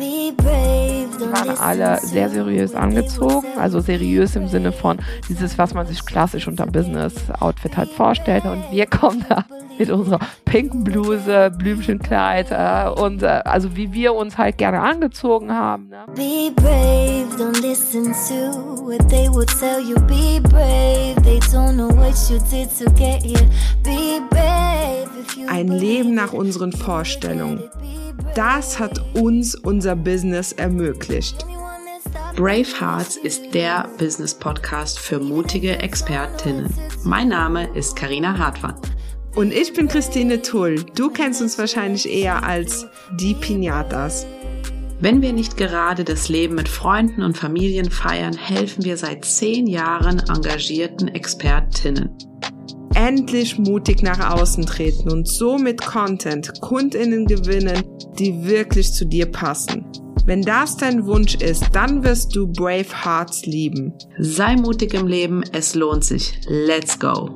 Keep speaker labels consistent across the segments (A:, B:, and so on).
A: Waren alle sehr seriös angezogen, also seriös im Sinne von dieses, was man sich klassisch unter Business-Outfit halt vorstellt. Und wir kommen da mit unserer pinken Bluse, Blümchenkleid äh, und äh, also wie wir uns halt gerne angezogen haben. Ne? Be brave, don't listen to what they would tell you. Be brave, they don't know what you did to get here. Be brave.
B: Ein Leben nach unseren Vorstellungen. Das hat uns unser Business ermöglicht.
C: Brave Hearts ist der Business Podcast für mutige Expertinnen. Mein Name ist Karina Hartmann.
B: Und ich bin Christine Tull. Du kennst uns wahrscheinlich eher als die Pinatas.
C: Wenn wir nicht gerade das Leben mit Freunden und Familien feiern, helfen wir seit zehn Jahren engagierten Expertinnen.
B: Endlich mutig nach außen treten und so mit Content Kundinnen gewinnen, die wirklich zu dir passen. Wenn das dein Wunsch ist, dann wirst du Brave Hearts lieben.
C: Sei mutig im Leben, es lohnt sich. Let's go!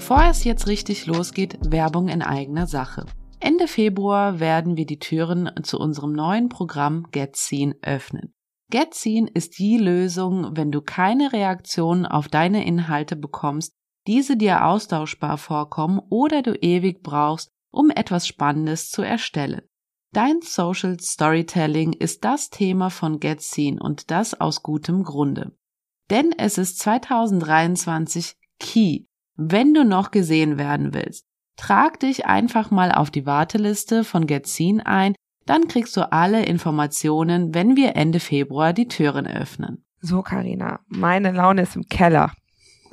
C: Bevor es jetzt richtig losgeht, Werbung in eigener Sache. Ende Februar werden wir die Türen zu unserem neuen Programm Get Seen öffnen. Get Seen ist die Lösung, wenn du keine Reaktion auf deine Inhalte bekommst, diese dir austauschbar vorkommen oder du ewig brauchst, um etwas Spannendes zu erstellen. Dein Social Storytelling ist das Thema von Get Seen und das aus gutem Grunde. Denn es ist 2023 Key wenn du noch gesehen werden willst, trag dich einfach mal auf die Warteliste von Getzin ein, dann kriegst du alle Informationen, wenn wir Ende Februar die Türen öffnen.
B: So, Karina, meine Laune ist im Keller.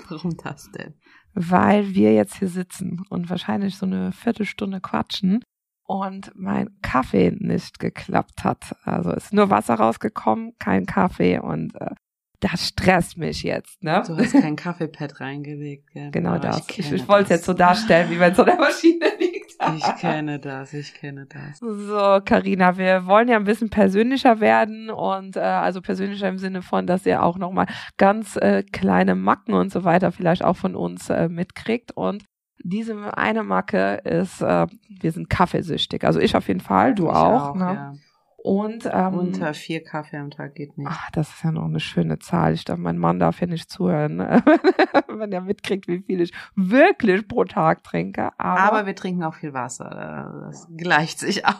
C: Warum das denn?
B: Weil wir jetzt hier sitzen und wahrscheinlich so eine Viertelstunde quatschen und mein Kaffee nicht geklappt hat. Also ist nur Wasser rausgekommen, kein Kaffee und äh, das stresst mich jetzt, ne?
C: Du hast kein Kaffeepad reingelegt, gell?
B: Genau Aber das. Ich, ich wollte es jetzt so darstellen, wie wenn es so der Maschine liegt.
C: ich kenne das, ich kenne das.
B: So, Karina, wir wollen ja ein bisschen persönlicher werden und äh, also persönlicher im Sinne von, dass ihr auch nochmal ganz äh, kleine Macken und so weiter vielleicht auch von uns äh, mitkriegt und diese eine Macke ist, äh, wir sind kaffeesüchtig. Also ich auf jeden Fall, du
C: ich
B: auch.
C: auch
B: ne?
C: ja.
B: Und ähm,
C: unter vier Kaffee am Tag geht nicht.
B: Ach, das ist ja noch eine schöne Zahl. Ich dachte, mein Mann darf ja nicht zuhören, ne? wenn er mitkriegt, wie viel ich wirklich pro Tag trinke.
C: Aber, aber wir trinken auch viel Wasser. Das gleicht sich aus.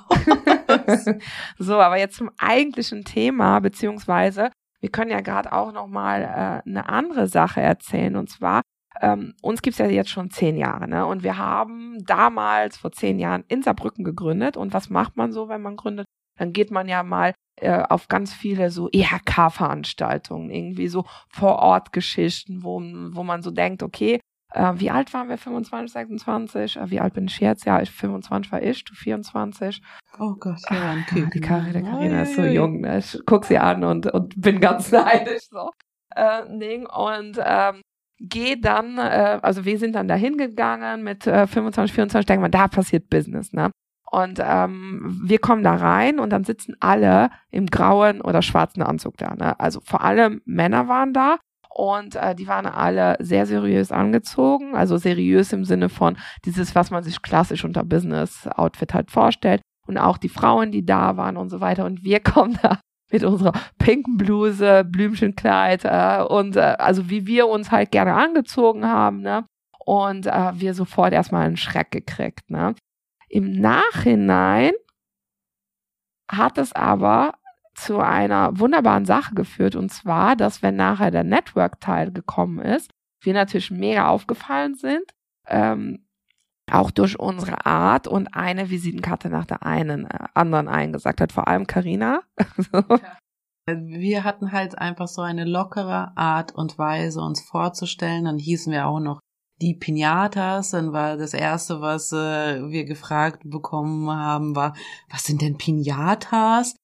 B: so, aber jetzt zum eigentlichen Thema, beziehungsweise wir können ja gerade auch noch mal äh, eine andere Sache erzählen. Und zwar ähm, uns gibt's ja jetzt schon zehn Jahre, ne? Und wir haben damals vor zehn Jahren in Saarbrücken gegründet. Und was macht man so, wenn man gründet? Dann geht man ja mal äh, auf ganz viele so IHK-Veranstaltungen, irgendwie so Vor-Ort-Geschichten, wo, wo man so denkt, okay, äh, wie alt waren wir? 25, 26? Äh, wie alt bin ich jetzt? Ja, ich 25 war ich, du 24.
C: Oh Gott, ja, ein Kind.
B: Die Karina, Karina ist so jung, ne? Ich guck sie an und, und bin ganz neidisch, so. Äh, Ding. Und, ähm, gehe dann, äh, also wir sind dann da hingegangen mit äh, 25, 24, denkt man, da passiert Business, ne? Und ähm, wir kommen da rein und dann sitzen alle im grauen oder schwarzen Anzug da. Ne? Also vor allem Männer waren da und äh, die waren alle sehr seriös angezogen. Also seriös im Sinne von dieses, was man sich klassisch unter Business-Outfit halt vorstellt. Und auch die Frauen, die da waren und so weiter. Und wir kommen da mit unserer pinken Bluse, Blümchenkleid äh, und äh, also wie wir uns halt gerne angezogen haben. Ne? Und äh, wir sofort erstmal einen Schreck gekriegt. Ne? Im Nachhinein hat es aber zu einer wunderbaren Sache geführt und zwar, dass wenn nachher der Network-Teil gekommen ist, wir natürlich mega aufgefallen sind, ähm, auch durch unsere Art und eine Visitenkarte nach der einen äh, anderen eingesagt hat, vor allem Karina.
C: wir hatten halt einfach so eine lockere Art und Weise, uns vorzustellen. Dann hießen wir auch noch die Pinatas, dann war das erste, was äh, wir gefragt bekommen haben, war, was sind denn Pinatas?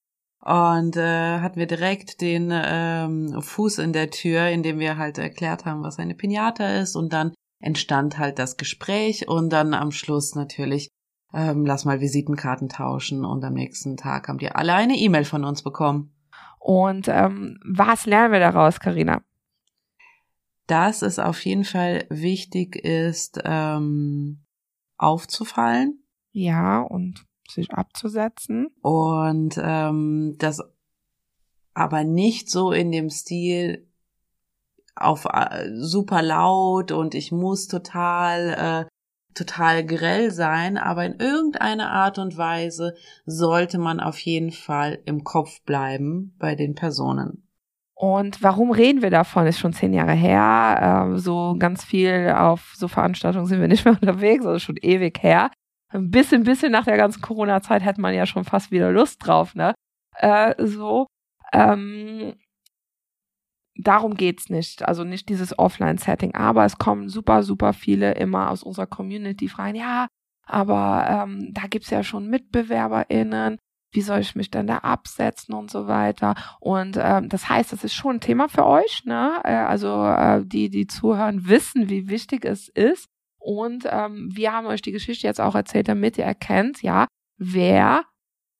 C: Und äh, hatten wir direkt den ähm, Fuß in der Tür, in dem wir halt erklärt haben, was eine Pinata ist. Und dann entstand halt das Gespräch und dann am Schluss natürlich, ähm, lass mal Visitenkarten tauschen. Und am nächsten Tag haben die alle eine E-Mail von uns bekommen.
B: Und ähm, was lernen wir daraus, Karina?
C: Dass es auf jeden Fall wichtig ist, ähm, aufzufallen.
B: Ja, und sich abzusetzen.
C: Und ähm, das aber nicht so in dem Stil auf äh, super laut und ich muss total äh, total grell sein, aber in irgendeiner Art und Weise sollte man auf jeden Fall im Kopf bleiben bei den Personen.
B: Und warum reden wir davon? Ist schon zehn Jahre her. Ähm, so ganz viel auf so Veranstaltungen sind wir nicht mehr unterwegs, also schon ewig her. Ein bisschen, bisschen nach der ganzen Corona-Zeit hätte man ja schon fast wieder Lust drauf, ne? Äh, so. Ähm, darum geht's nicht. Also nicht dieses Offline-Setting. Aber es kommen super, super viele immer aus unserer Community fragen, ja, aber ähm, da gibt's ja schon MitbewerberInnen. Wie soll ich mich denn da absetzen und so weiter? Und ähm, das heißt, das ist schon ein Thema für euch. Ne? Äh, also äh, die, die zuhören, wissen, wie wichtig es ist. Und ähm, wir haben euch die Geschichte jetzt auch erzählt, damit ihr erkennt, ja, wer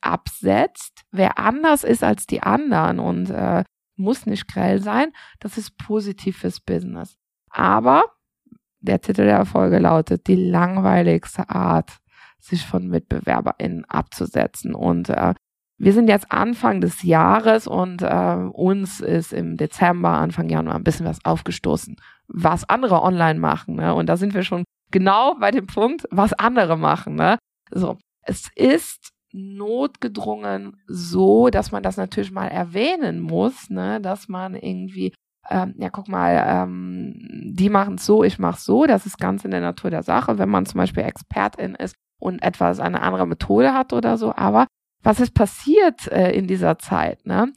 B: absetzt, wer anders ist als die anderen. Und äh, muss nicht grell sein. Das ist positiv fürs Business. Aber der Titel der Folge lautet die langweiligste Art, sich von MitbewerberInnen abzusetzen. Und äh, wir sind jetzt Anfang des Jahres und äh, uns ist im Dezember, Anfang Januar ein bisschen was aufgestoßen, was andere online machen. Ne? Und da sind wir schon genau bei dem Punkt, was andere machen. Ne? So, es ist notgedrungen so, dass man das natürlich mal erwähnen muss, ne, dass man irgendwie, ähm, ja, guck mal, ähm, die machen es so, ich mache so, das ist ganz in der Natur der Sache, wenn man zum Beispiel Expertin ist und etwas eine andere Methode hat oder so. Aber was ist passiert äh, in dieser Zeit? Ne?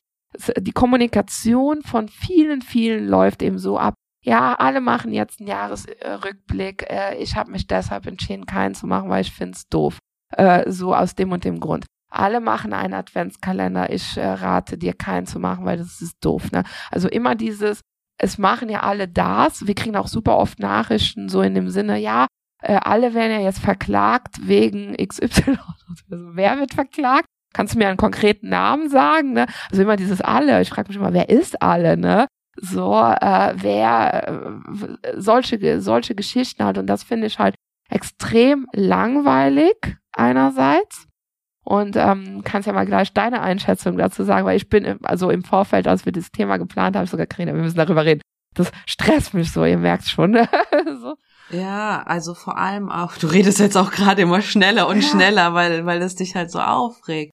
B: Die Kommunikation von vielen, vielen läuft eben so ab. Ja, alle machen jetzt einen Jahresrückblick. Äh, ich habe mich deshalb entschieden, keinen zu machen, weil ich finde es doof. Äh, so aus dem und dem Grund. Alle machen einen Adventskalender. Ich äh, rate dir keinen zu machen, weil das ist doof. Ne? Also immer dieses, es machen ja alle das. Wir kriegen auch super oft Nachrichten so in dem Sinne, ja, äh, alle werden ja jetzt verklagt wegen XY. Also wer wird verklagt? Kannst du mir einen konkreten Namen sagen? Ne? Also immer dieses alle. Ich frage mich immer, wer ist alle? Ne? So, äh, wer äh, solche solche Geschichten halt und das finde ich halt extrem langweilig einerseits. Und ähm, kannst ja mal gleich deine Einschätzung dazu sagen, weil ich bin im, also im Vorfeld, als wir das Thema geplant haben, sogar Karina, wir müssen darüber reden. Das stresst mich so, ihr merkt schon. so.
C: Ja, also vor allem auch, du redest jetzt auch gerade immer schneller und ja. schneller, weil, weil es dich halt so aufregt.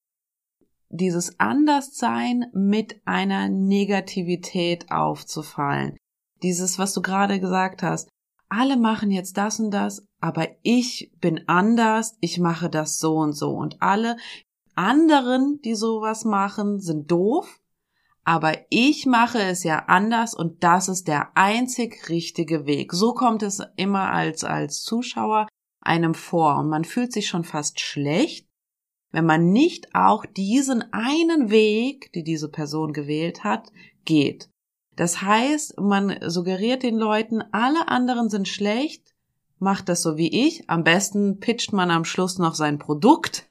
C: Dieses Anderssein mit einer Negativität aufzufallen. Dieses, was du gerade gesagt hast. Alle machen jetzt das und das, aber ich bin anders, ich mache das so und so. Und alle anderen, die sowas machen, sind doof, aber ich mache es ja anders und das ist der einzig richtige Weg. So kommt es immer als, als Zuschauer einem vor und man fühlt sich schon fast schlecht, wenn man nicht auch diesen einen Weg, die diese Person gewählt hat, geht. Das heißt, man suggeriert den Leuten, alle anderen sind schlecht, macht das so wie ich. Am besten pitcht man am Schluss noch sein Produkt.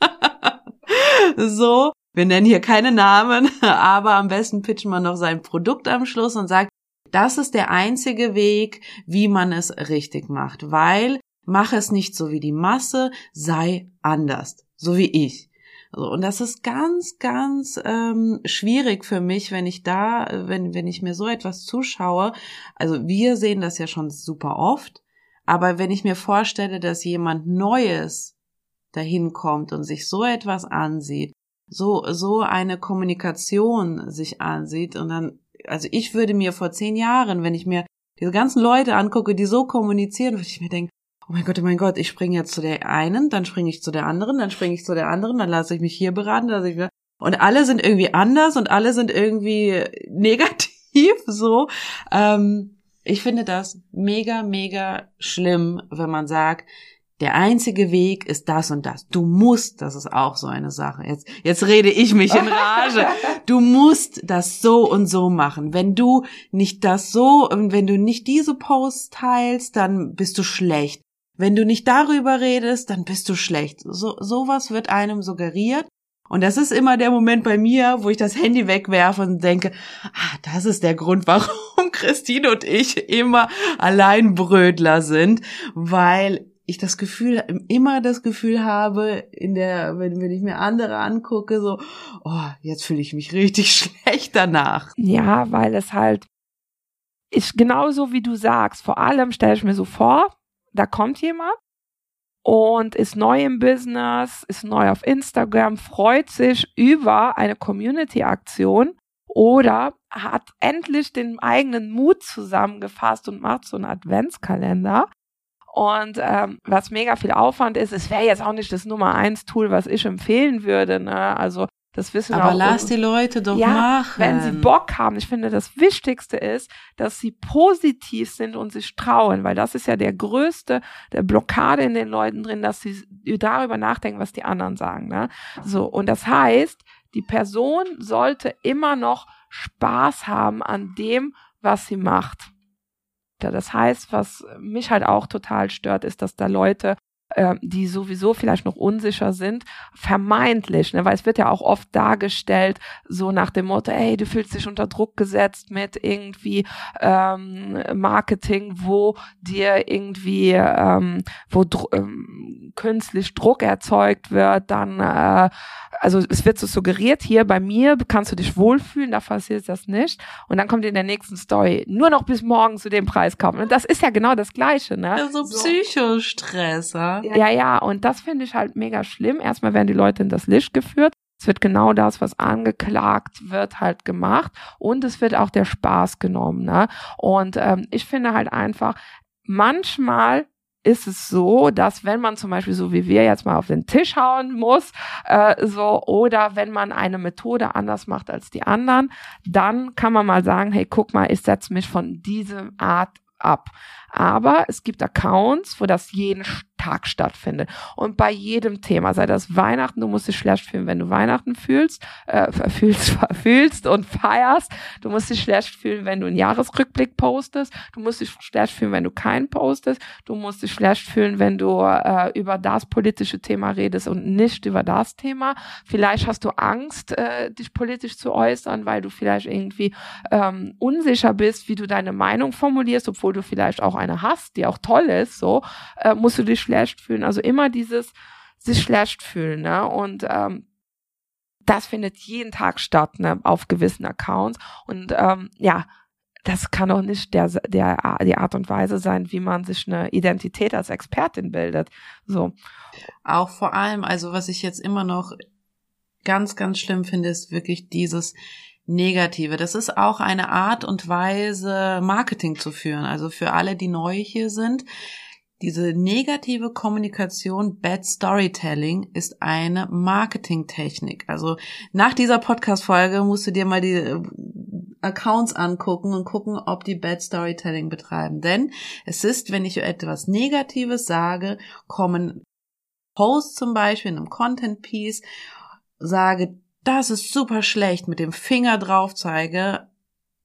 C: so, wir nennen hier keine Namen, aber am besten pitcht man noch sein Produkt am Schluss und sagt, das ist der einzige Weg, wie man es richtig macht, weil mach es nicht so wie die Masse, sei anders, so wie ich. und das ist ganz, ganz ähm, schwierig für mich, wenn ich da, wenn, wenn ich mir so etwas zuschaue. Also wir sehen das ja schon super oft, aber wenn ich mir vorstelle, dass jemand Neues dahin kommt und sich so etwas ansieht, so, so eine Kommunikation sich ansieht und dann, also ich würde mir vor zehn Jahren, wenn ich mir diese ganzen Leute angucke, die so kommunizieren, würde ich mir denken, oh mein Gott, oh mein Gott, ich springe jetzt zu der einen, dann springe ich zu der anderen, dann springe ich zu der anderen, dann lasse ich mich hier beraten, lasse ich mir, und alle sind irgendwie anders und alle sind irgendwie negativ so. Ähm, ich finde das mega, mega schlimm, wenn man sagt, der einzige Weg ist das und das. Du musst, das ist auch so eine Sache. Jetzt, jetzt rede ich mich in Rage. Du musst das so und so machen. Wenn du nicht das so, wenn du nicht diese Posts teilst, dann bist du schlecht. Wenn du nicht darüber redest, dann bist du schlecht. So, sowas wird einem suggeriert. Und das ist immer der Moment bei mir, wo ich das Handy wegwerfe und denke, ah, das ist der Grund, warum Christine und ich immer Alleinbrödler sind, weil ich das Gefühl, immer das Gefühl habe, in der, wenn, wenn ich mir andere angucke, so, oh, jetzt fühle ich mich richtig schlecht danach.
B: Ja, weil es halt ist genauso wie du sagst. Vor allem stelle ich mir so vor, da kommt jemand und ist neu im Business, ist neu auf Instagram, freut sich über eine Community-Aktion oder hat endlich den eigenen Mut zusammengefasst und macht so einen Adventskalender. Und ähm, was mega viel Aufwand ist, es wäre jetzt auch nicht das Nummer eins Tool, was ich empfehlen würde. Ne? Also das wissen
C: Aber
B: auch.
C: lass die Leute doch
B: ja,
C: machen.
B: Wenn sie Bock haben. Ich finde, das Wichtigste ist, dass sie positiv sind und sich trauen, weil das ist ja der größte, der Blockade in den Leuten drin, dass sie darüber nachdenken, was die anderen sagen. Ne? So. Und das heißt, die Person sollte immer noch Spaß haben an dem, was sie macht. Das heißt, was mich halt auch total stört, ist, dass da Leute äh, die sowieso vielleicht noch unsicher sind, vermeintlich, ne, weil es wird ja auch oft dargestellt, so nach dem Motto, hey, du fühlst dich unter Druck gesetzt mit irgendwie ähm, Marketing, wo dir irgendwie, ähm, wo ähm, künstlich Druck erzeugt wird, dann, äh, also es wird so suggeriert, hier bei mir kannst du dich wohlfühlen, da passiert das nicht. Und dann kommt in der nächsten Story, nur noch bis morgen zu dem Preis kaufen. Und das ist ja genau das Gleiche, ne?
C: Also Psychostress, ja?
B: Ja, ja, und das finde ich halt mega schlimm. Erstmal werden die Leute in das Licht geführt. Es wird genau das, was angeklagt wird, halt gemacht. Und es wird auch der Spaß genommen. Ne? Und ähm, ich finde halt einfach, manchmal ist es so, dass wenn man zum Beispiel so wie wir jetzt mal auf den Tisch hauen muss, äh, so oder wenn man eine Methode anders macht als die anderen, dann kann man mal sagen, hey, guck mal, ich setze mich von dieser Art ab. Aber es gibt Accounts, wo das jeden Tag stattfindet. Und bei jedem Thema, sei das Weihnachten, du musst dich schlecht fühlen, wenn du Weihnachten fühlst, äh, fühlst, fühlst und feierst. Du musst dich schlecht fühlen, wenn du einen Jahresrückblick postest. Du musst dich schlecht fühlen, wenn du keinen postest. Du musst dich schlecht fühlen, wenn du äh, über das politische Thema redest und nicht über das Thema. Vielleicht hast du Angst, äh, dich politisch zu äußern, weil du vielleicht irgendwie ähm, unsicher bist, wie du deine Meinung formulierst, obwohl du vielleicht auch eine hast, die auch toll ist, so, äh, musst du dich schlecht fühlen. Also immer dieses sich schlecht fühlen, ne? Und ähm, das findet jeden Tag statt, ne, auf gewissen Accounts. Und ähm, ja, das kann auch nicht der, der, die Art und Weise sein, wie man sich eine Identität als Expertin bildet. So.
C: Auch vor allem, also was ich jetzt immer noch ganz, ganz schlimm finde, ist wirklich dieses Negative. Das ist auch eine Art und Weise, Marketing zu führen. Also für alle, die neu hier sind, diese negative Kommunikation, Bad Storytelling, ist eine Marketingtechnik. Also nach dieser Podcast-Folge musst du dir mal die äh, Accounts angucken und gucken, ob die Bad Storytelling betreiben. Denn es ist, wenn ich etwas Negatives sage, kommen Posts zum Beispiel in einem Content Piece, sage, das ist super schlecht, mit dem Finger drauf zeige,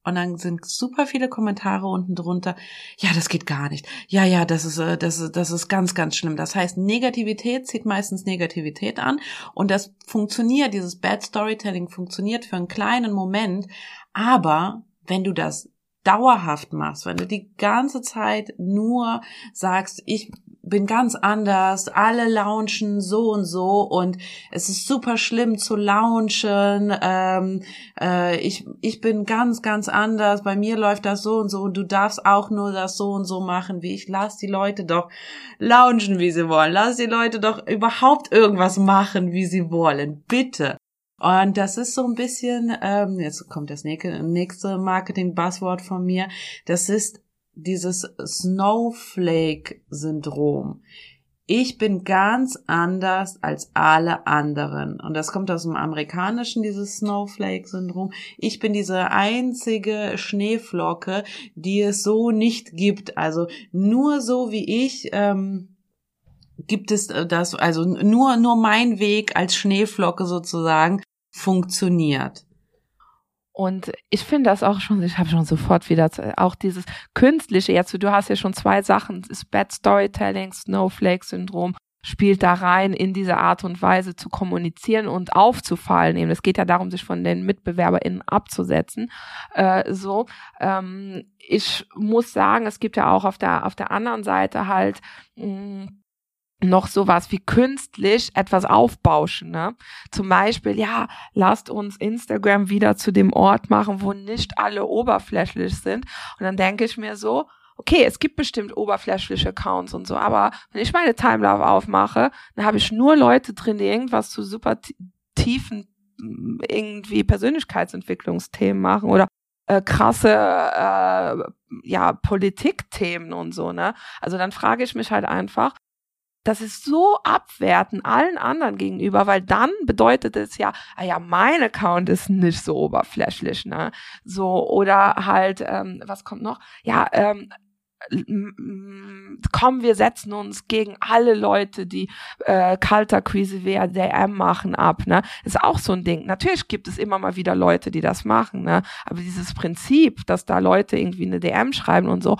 C: und dann sind super viele Kommentare unten drunter. Ja, das geht gar nicht. Ja, ja, das ist, äh, das ist, das ist ganz, ganz schlimm. Das heißt, Negativität zieht meistens Negativität an. Und das funktioniert, dieses Bad Storytelling funktioniert für einen kleinen Moment. Aber wenn du das dauerhaft machst, wenn du die ganze Zeit nur sagst, ich bin ganz anders, alle launchen so und so und es ist super schlimm zu launchen, ähm, äh, ich, ich bin ganz, ganz anders, bei mir läuft das so und so und du darfst auch nur das so und so machen wie ich. Lass die Leute doch launchen, wie sie wollen. Lass die Leute doch überhaupt irgendwas machen, wie sie wollen. Bitte. Und das ist so ein bisschen, ähm, jetzt kommt das nächste Marketing-Buzzword von mir, das ist dieses Snowflake-Syndrom. Ich bin ganz anders als alle anderen. Und das kommt aus dem Amerikanischen, dieses Snowflake-Syndrom. Ich bin diese einzige Schneeflocke, die es so nicht gibt. Also nur so wie ich ähm, gibt es das, also nur, nur mein Weg als Schneeflocke sozusagen funktioniert.
B: Und ich finde das auch schon, ich habe schon sofort wieder auch dieses künstliche, jetzt du hast ja schon zwei Sachen, das Bad Storytelling, Snowflake-Syndrom, spielt da rein, in diese Art und Weise zu kommunizieren und aufzufallen. Eben, es geht ja darum, sich von den MitbewerberInnen abzusetzen. Äh, so, ähm, ich muss sagen, es gibt ja auch auf der auf der anderen Seite halt mh, noch sowas wie künstlich etwas aufbauschen. Ne? Zum Beispiel, ja, lasst uns Instagram wieder zu dem Ort machen, wo nicht alle oberflächlich sind. Und dann denke ich mir so, okay, es gibt bestimmt oberflächliche Accounts und so, aber wenn ich meine Timeline aufmache, dann habe ich nur Leute drin, die irgendwas zu super tiefen irgendwie Persönlichkeitsentwicklungsthemen machen oder äh, krasse äh, ja Politikthemen und so ne also dann frage ich mich halt einfach das ist so abwerten allen anderen gegenüber, weil dann bedeutet es ja, ah ja, mein Account ist nicht so oberflächlich, ne? So, oder halt, ähm, was kommt noch? Ja, ähm, komm, wir setzen uns gegen alle Leute, die äh, Kalterquise via DM machen, ab. Ne? Ist auch so ein Ding. Natürlich gibt es immer mal wieder Leute, die das machen, ne? aber dieses Prinzip, dass da Leute irgendwie eine DM schreiben und so,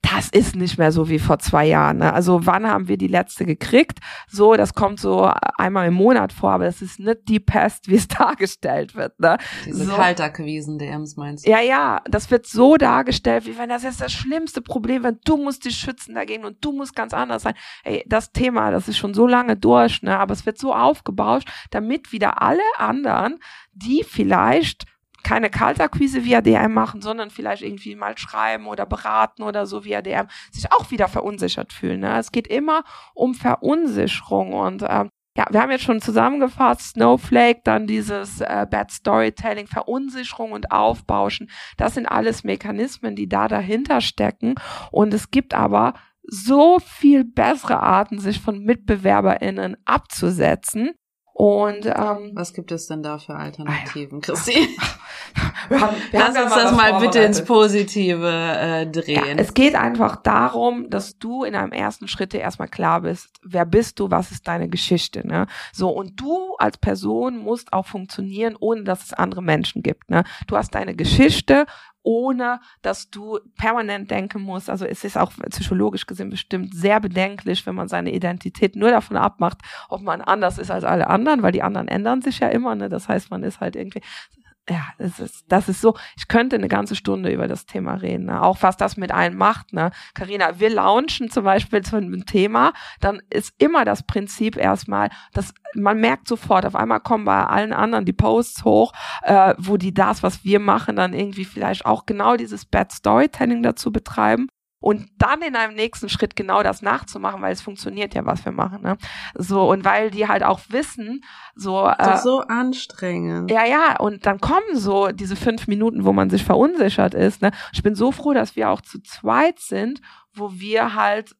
B: das ist nicht mehr so wie vor zwei Jahren. Ne? Also wann haben wir die letzte gekriegt? So, das kommt so einmal im Monat vor, aber das ist nicht die Pest, wie es dargestellt wird. Ne?
C: Diese
B: so.
C: Kalterquisen-DMs meinst du?
B: Ja, ja, das wird so dargestellt, wie wenn das jetzt das schlimmste Problem wird. Du musst dich schützen dagegen und du musst ganz anders sein. Ey, das Thema, das ist schon so lange durch, ne? aber es wird so aufgebauscht, damit wieder alle anderen, die vielleicht keine Kaltakquise via DM machen, sondern vielleicht irgendwie mal schreiben oder beraten oder so via DM, sich auch wieder verunsichert fühlen. Ne? Es geht immer um Verunsicherung und ähm, ja, wir haben jetzt schon zusammengefasst, Snowflake, dann dieses äh, Bad Storytelling, Verunsicherung und Aufbauschen. Das sind alles Mechanismen, die da dahinter stecken. Und es gibt aber so viel bessere Arten, sich von MitbewerberInnen abzusetzen. Und ähm,
C: was gibt es denn da für Alternativen, ah, ja. Christi? wir haben, wir Lass uns das mal bitte ins Positive äh, drehen.
B: Ja, es geht einfach darum, dass du in einem ersten Schritt erstmal klar bist, wer bist du, was ist deine Geschichte, ne? So und du als Person musst auch funktionieren, ohne dass es andere Menschen gibt, ne? Du hast deine Geschichte ohne dass du permanent denken musst. Also es ist auch psychologisch gesehen bestimmt sehr bedenklich, wenn man seine Identität nur davon abmacht, ob man anders ist als alle anderen, weil die anderen ändern sich ja immer. Ne? Das heißt, man ist halt irgendwie ja, das ist, das ist so, ich könnte eine ganze Stunde über das Thema reden, ne? auch was das mit einem macht. Ne? Carina, wir launchen zum Beispiel zu einem Thema, dann ist immer das Prinzip erstmal, dass man merkt sofort, auf einmal kommen bei allen anderen die Posts hoch, äh, wo die das, was wir machen, dann irgendwie vielleicht auch genau dieses Bad Storytelling dazu betreiben und dann in einem nächsten Schritt genau das nachzumachen, weil es funktioniert ja, was wir machen. Ne? So und weil die halt auch wissen, so
C: äh, so anstrengend.
B: Ja, ja. Und dann kommen so diese fünf Minuten, wo man sich verunsichert ist. Ne? Ich bin so froh, dass wir auch zu zweit sind, wo wir halt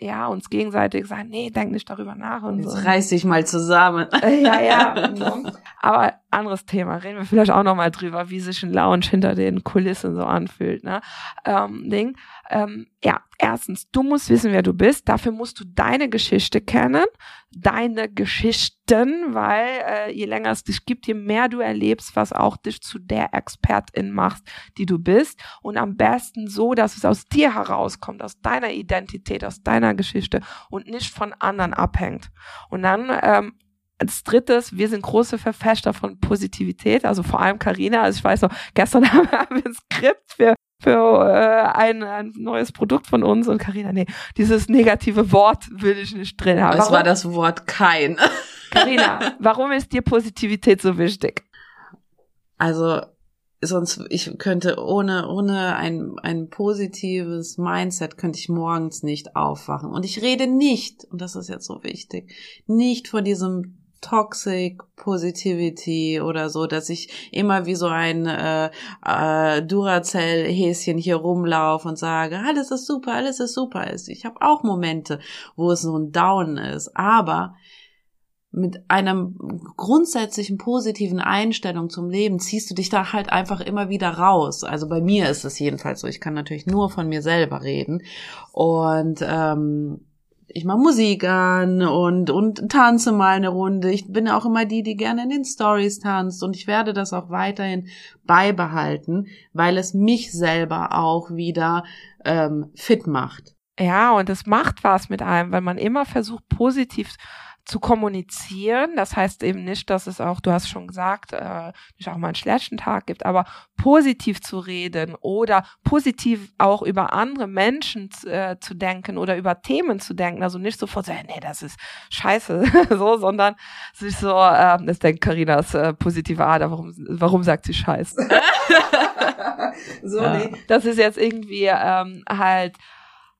B: ja, uns gegenseitig sagen, nee, denk nicht darüber nach und
C: Jetzt so. reiß dich mal zusammen.
B: Ja, ja. Ne? Aber anderes Thema, reden wir vielleicht auch nochmal drüber, wie sich ein Lounge hinter den Kulissen so anfühlt, ne? Ähm, Ding. Ähm, ja, erstens, du musst wissen, wer du bist. Dafür musst du deine Geschichte kennen, deine Geschichten, weil äh, je länger es dich gibt, je mehr du erlebst, was auch dich zu der Expertin macht, die du bist. Und am besten so, dass es aus dir herauskommt, aus deiner Identität, aus deiner Geschichte und nicht von anderen abhängt. Und dann ähm, als drittes, wir sind große Verfechter von Positivität, also vor allem Karina. Also ich weiß noch, gestern haben wir ein Skript für für äh, ein, ein neues Produkt von uns und Karina, nee, dieses negative Wort will ich nicht drin haben.
C: Es war das Wort kein.
B: Karina, warum ist dir Positivität so wichtig?
C: Also sonst ich könnte ohne ohne ein ein positives Mindset könnte ich morgens nicht aufwachen und ich rede nicht und das ist jetzt so wichtig nicht von diesem Toxic Positivity oder so, dass ich immer wie so ein äh, äh, Duracell-Häschen hier rumlaufe und sage, alles ist super, alles ist super. Ich habe auch Momente, wo es so ein Down ist, aber mit einem grundsätzlichen positiven Einstellung zum Leben ziehst du dich da halt einfach immer wieder raus. Also bei mir ist es jedenfalls so. Ich kann natürlich nur von mir selber reden. Und ähm, ich mache Musik an und, und tanze mal eine Runde. Ich bin auch immer die, die gerne in den Stories tanzt und ich werde das auch weiterhin beibehalten, weil es mich selber auch wieder ähm, fit macht.
B: Ja, und es macht was mit einem, weil man immer versucht, positiv zu kommunizieren. Das heißt eben nicht, dass es auch, du hast schon gesagt, äh, nicht auch mal einen schlechten Tag gibt, aber positiv zu reden oder positiv auch über andere Menschen äh, zu denken oder über Themen zu denken. Also nicht sofort so, nee, das ist scheiße, so, sondern sich so, äh, das denkt Carinas äh, positive Art, warum, warum sagt sie scheiße? so, nee. Das ist jetzt irgendwie ähm, halt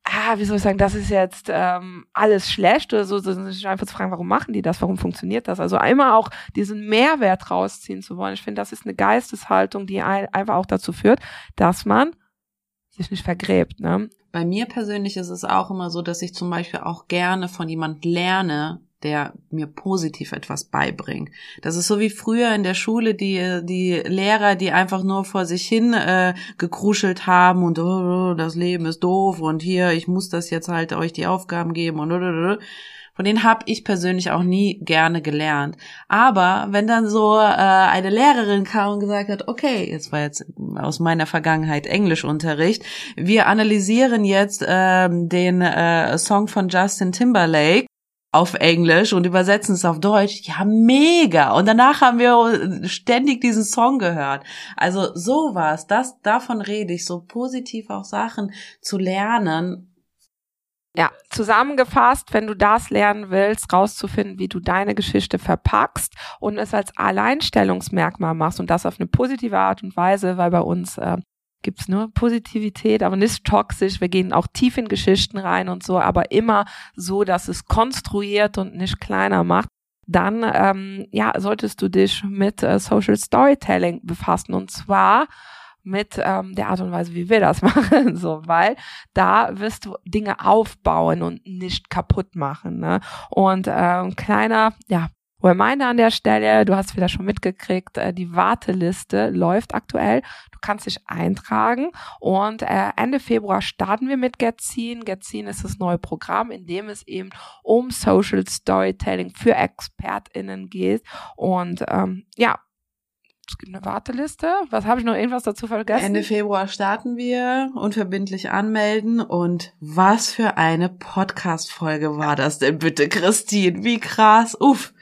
B: ah, wie soll ich sagen, das ist jetzt ähm, alles schlecht oder so, sondern sich einfach zu fragen, warum machen die das, warum funktioniert das? Also einmal auch diesen Mehrwert rausziehen zu wollen. Ich finde, das ist eine Geisteshaltung, die ein, einfach auch dazu führt, dass man sich nicht vergräbt. Ne?
C: Bei mir persönlich ist es auch immer so, dass ich zum Beispiel auch gerne von jemand lerne, der mir positiv etwas beibringt. Das ist so wie früher in der Schule die die Lehrer, die einfach nur vor sich hin äh, gekruschelt haben und oh, das Leben ist doof und hier ich muss das jetzt halt euch die Aufgaben geben und oh, von denen habe ich persönlich auch nie gerne gelernt. Aber wenn dann so äh, eine Lehrerin kam und gesagt hat, okay, jetzt war jetzt aus meiner Vergangenheit Englischunterricht, wir analysieren jetzt äh, den äh, Song von Justin Timberlake auf Englisch und übersetzen es auf Deutsch. Ja, mega. Und danach haben wir ständig diesen Song gehört. Also sowas, das, davon rede ich, so positiv auch Sachen zu lernen.
B: Ja, zusammengefasst, wenn du das lernen willst, rauszufinden, wie du deine Geschichte verpackst und es als Alleinstellungsmerkmal machst und das auf eine positive Art und Weise, weil bei uns äh, gibt's nur Positivität, aber nicht toxisch. Wir gehen auch tief in Geschichten rein und so, aber immer so, dass es konstruiert und nicht kleiner macht. Dann ähm, ja, solltest du dich mit äh, Social Storytelling befassen und zwar mit ähm, der Art und Weise, wie wir das machen, so, weil da wirst du Dinge aufbauen und nicht kaputt machen. Ne? Und ähm, kleiner, ja, Reminder an der Stelle, du hast wieder schon mitgekriegt, äh, die Warteliste läuft aktuell. Du kannst dich eintragen und äh, Ende Februar starten wir mit Getzin. Getzin ist das neue Programm, in dem es eben um Social Storytelling für ExpertInnen geht. Und ähm, ja, es gibt eine Warteliste. Was habe ich noch irgendwas dazu vergessen?
C: Ende Februar starten wir, unverbindlich anmelden. Und was für eine Podcast-Folge war das denn bitte, Christine? Wie krass. Uff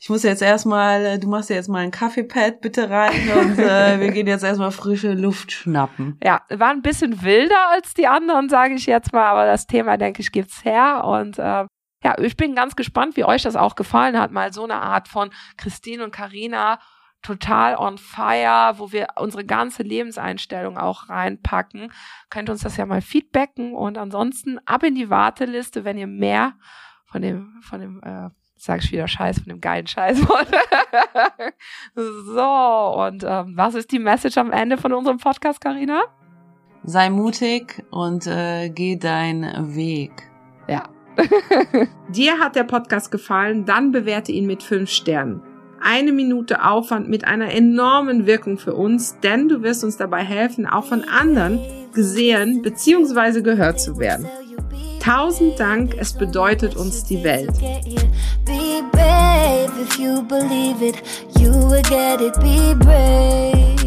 C: ich muss jetzt erstmal, du machst jetzt mal ein Kaffeepad bitte rein und äh, wir gehen jetzt erstmal frische Luft schnappen.
B: Ja, war ein bisschen wilder als die anderen, sage ich jetzt mal, aber das Thema, denke ich, gibt's her und äh, ja, ich bin ganz gespannt, wie euch das auch gefallen hat, mal so eine Art von Christine und Karina total on fire, wo wir unsere ganze Lebenseinstellung auch reinpacken. Könnt uns das ja mal feedbacken und ansonsten ab in die Warteliste, wenn ihr mehr von dem, von dem äh, sag ich wieder Scheiß von dem geilen Scheißwort. so, und ähm, was ist die Message am Ende von unserem Podcast, Karina?
C: Sei mutig und äh, geh deinen Weg.
B: Ja. Dir hat der Podcast gefallen, dann bewerte ihn mit fünf Sternen. Eine Minute Aufwand mit einer enormen Wirkung für uns, denn du wirst uns dabei helfen, auch von anderen gesehen bzw. gehört zu werden. Tausend Dank, es bedeutet uns die Welt. If you believe it, you will get it. Be brave.